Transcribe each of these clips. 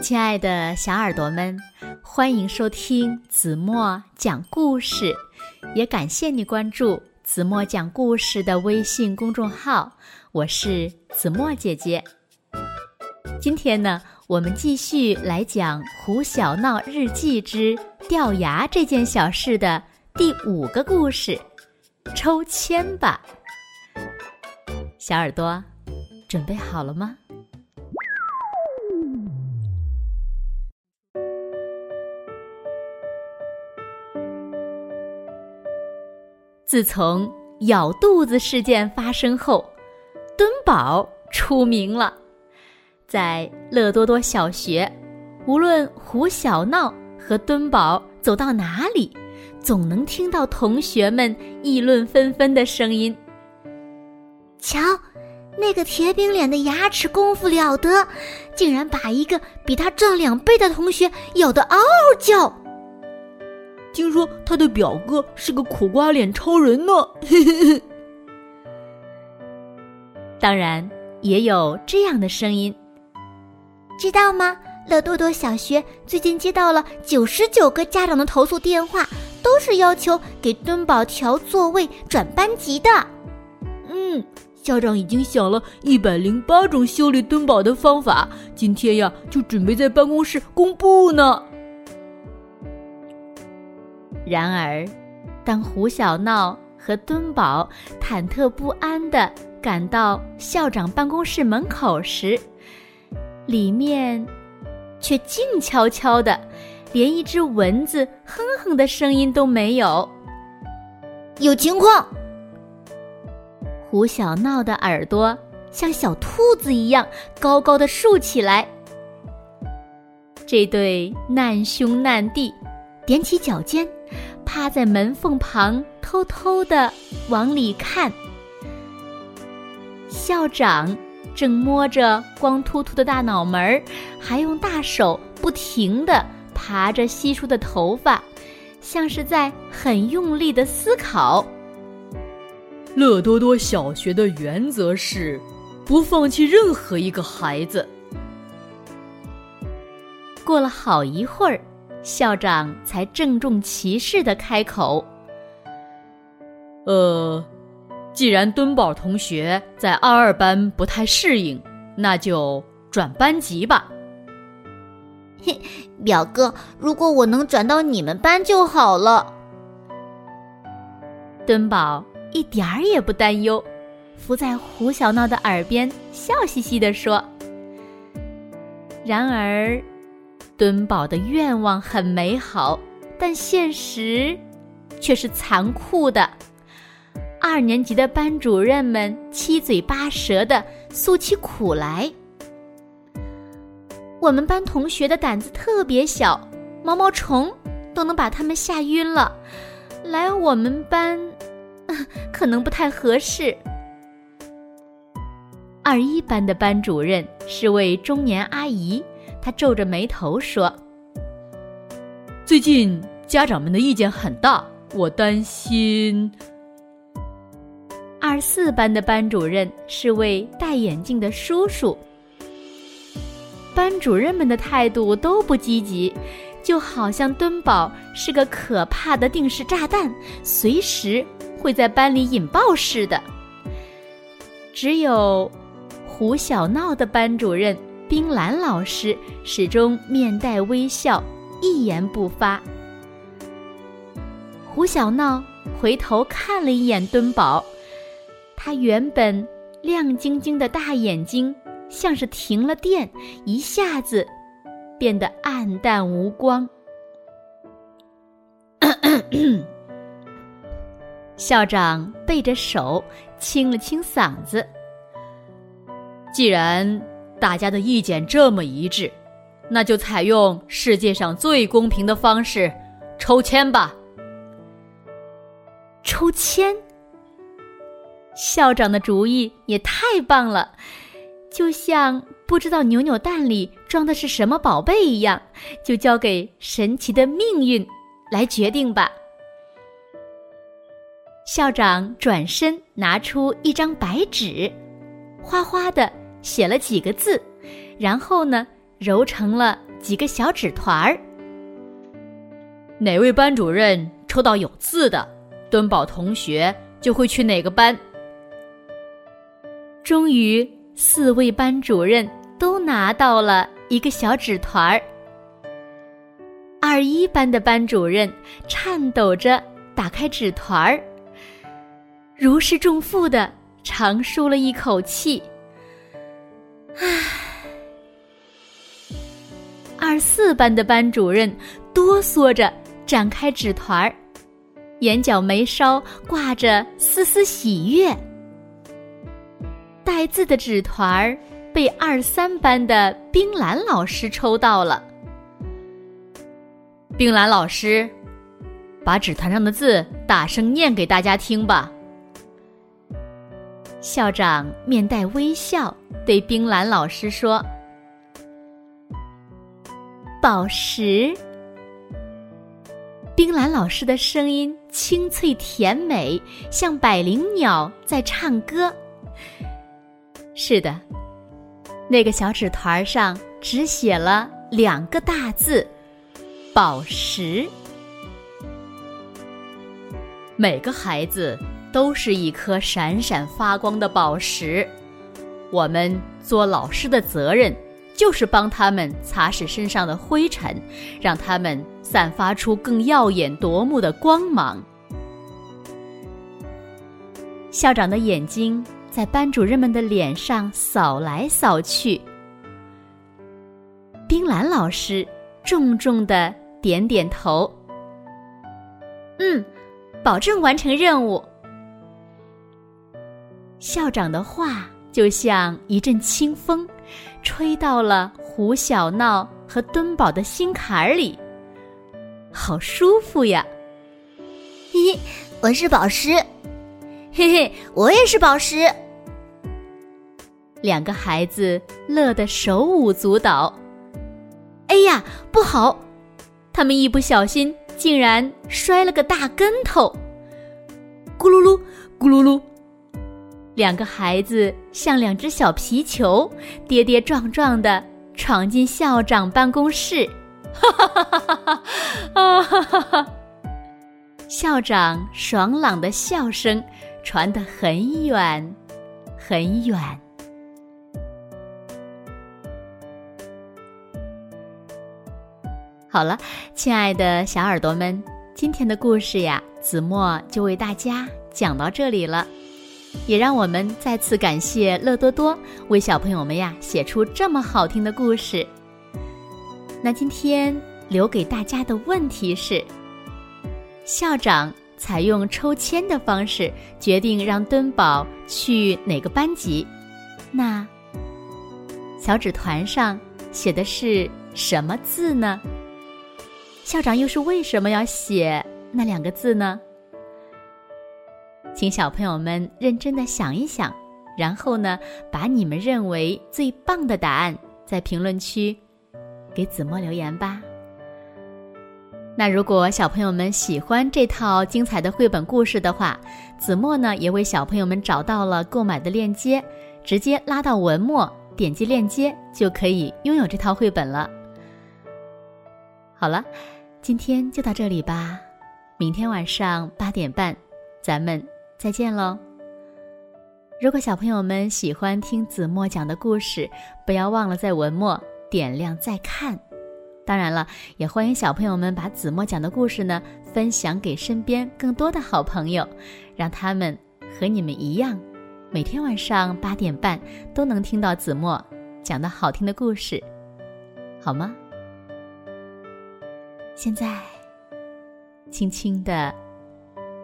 亲爱的小耳朵们，欢迎收听子墨讲故事，也感谢你关注子墨讲故事的微信公众号。我是子墨姐姐。今天呢，我们继续来讲《胡小闹日记之掉牙这件小事》的第五个故事——抽签吧。小耳朵，准备好了吗？自从咬肚子事件发生后，墩宝出名了。在乐多多小学，无论胡小闹和墩宝走到哪里，总能听到同学们议论纷纷的声音。瞧，那个铁饼脸的牙齿功夫了得，竟然把一个比他壮两倍的同学咬得嗷嗷叫。听说他的表哥是个苦瓜脸超人呢。当然，也有这样的声音，知道吗？乐多多小学最近接到了九十九个家长的投诉电话，都是要求给墩宝调座位、转班级的。嗯，校长已经想了一百零八种修理墩宝的方法，今天呀，就准备在办公室公布呢。然而，当胡小闹和墩宝忐忑不安地赶到校长办公室门口时，里面却静悄悄的，连一只蚊子哼哼的声音都没有。有情况！胡小闹的耳朵像小兔子一样高高的竖起来。这对难兄难弟踮起脚尖。趴在门缝旁，偷偷的往里看。校长正摸着光秃秃的大脑门儿，还用大手不停的爬着稀疏的头发，像是在很用力的思考。乐多多小学的原则是，不放弃任何一个孩子。过了好一会儿。校长才郑重其事的开口：“呃，既然敦宝同学在二二班不太适应，那就转班级吧。”嘿，表哥，如果我能转到你们班就好了。敦宝一点儿也不担忧，伏在胡小闹的耳边笑嘻嘻的说：“然而。”敦宝的愿望很美好，但现实却是残酷的。二年级的班主任们七嘴八舌的诉起苦来。我们班同学的胆子特别小，毛毛虫都能把他们吓晕了。来我们班 可能不太合适。二一班的班主任是位中年阿姨。他皱着眉头说：“最近家长们的意见很大，我担心。”二四班的班主任是位戴眼镜的叔叔。班主任们的态度都不积极，就好像墩宝是个可怕的定时炸弹，随时会在班里引爆似的。只有胡小闹的班主任。冰兰老师始终面带微笑，一言不发。胡小闹回头看了一眼敦宝，他原本亮晶晶的大眼睛像是停了电，一下子变得暗淡无光。校长背着手清了清嗓子，既然。大家的意见这么一致，那就采用世界上最公平的方式，抽签吧。抽签，校长的主意也太棒了，就像不知道扭扭蛋里装的是什么宝贝一样，就交给神奇的命运来决定吧。校长转身拿出一张白纸，哗哗的。写了几个字，然后呢，揉成了几个小纸团儿。哪位班主任抽到有字的，敦宝同学就会去哪个班。终于，四位班主任都拿到了一个小纸团儿。二一班的班主任颤抖着打开纸团儿，如释重负的长舒了一口气。四班的班主任哆嗦着展开纸团儿，眼角眉梢挂着丝丝喜悦。带字的纸团儿被二三班的冰兰老师抽到了。冰兰老师，把纸团上的字大声念给大家听吧。校长面带微笑对冰兰老师说：“宝石。”冰兰老师的声音清脆甜美，像百灵鸟在唱歌。是的，那个小纸团上只写了两个大字。宝石，每个孩子都是一颗闪闪发光的宝石。我们做老师的责任，就是帮他们擦拭身上的灰尘，让他们散发出更耀眼夺目的光芒。校长的眼睛在班主任们的脸上扫来扫去。冰兰老师重重的。点点头，嗯，保证完成任务。校长的话就像一阵清风，吹到了胡小闹和敦宝的心坎儿里，好舒服呀！嘿嘿，我是宝石，嘿嘿，我也是宝石。两个孩子乐得手舞足蹈。哎呀，不好！他们一不小心，竟然摔了个大跟头，咕噜噜，咕噜噜，两个孩子像两只小皮球，跌跌撞撞的闯进校长办公室，哈哈哈哈哈哈！啊哈哈哈！校长爽朗的笑声传得很远，很远。好了，亲爱的小耳朵们，今天的故事呀，子墨就为大家讲到这里了。也让我们再次感谢乐多多为小朋友们呀写出这么好听的故事。那今天留给大家的问题是：校长采用抽签的方式决定让敦宝去哪个班级？那小纸团上写的是什么字呢？校长又是为什么要写那两个字呢？请小朋友们认真的想一想，然后呢，把你们认为最棒的答案在评论区给子墨留言吧。那如果小朋友们喜欢这套精彩的绘本故事的话，子墨呢也为小朋友们找到了购买的链接，直接拉到文末，点击链接就可以拥有这套绘本了。好了。今天就到这里吧，明天晚上八点半，咱们再见喽。如果小朋友们喜欢听子墨讲的故事，不要忘了在文末点亮再看。当然了，也欢迎小朋友们把子墨讲的故事呢分享给身边更多的好朋友，让他们和你们一样，每天晚上八点半都能听到子墨讲的好听的故事，好吗？现在，轻轻的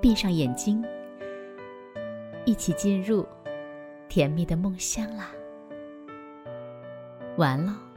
闭上眼睛，一起进入甜蜜的梦乡啦。完了。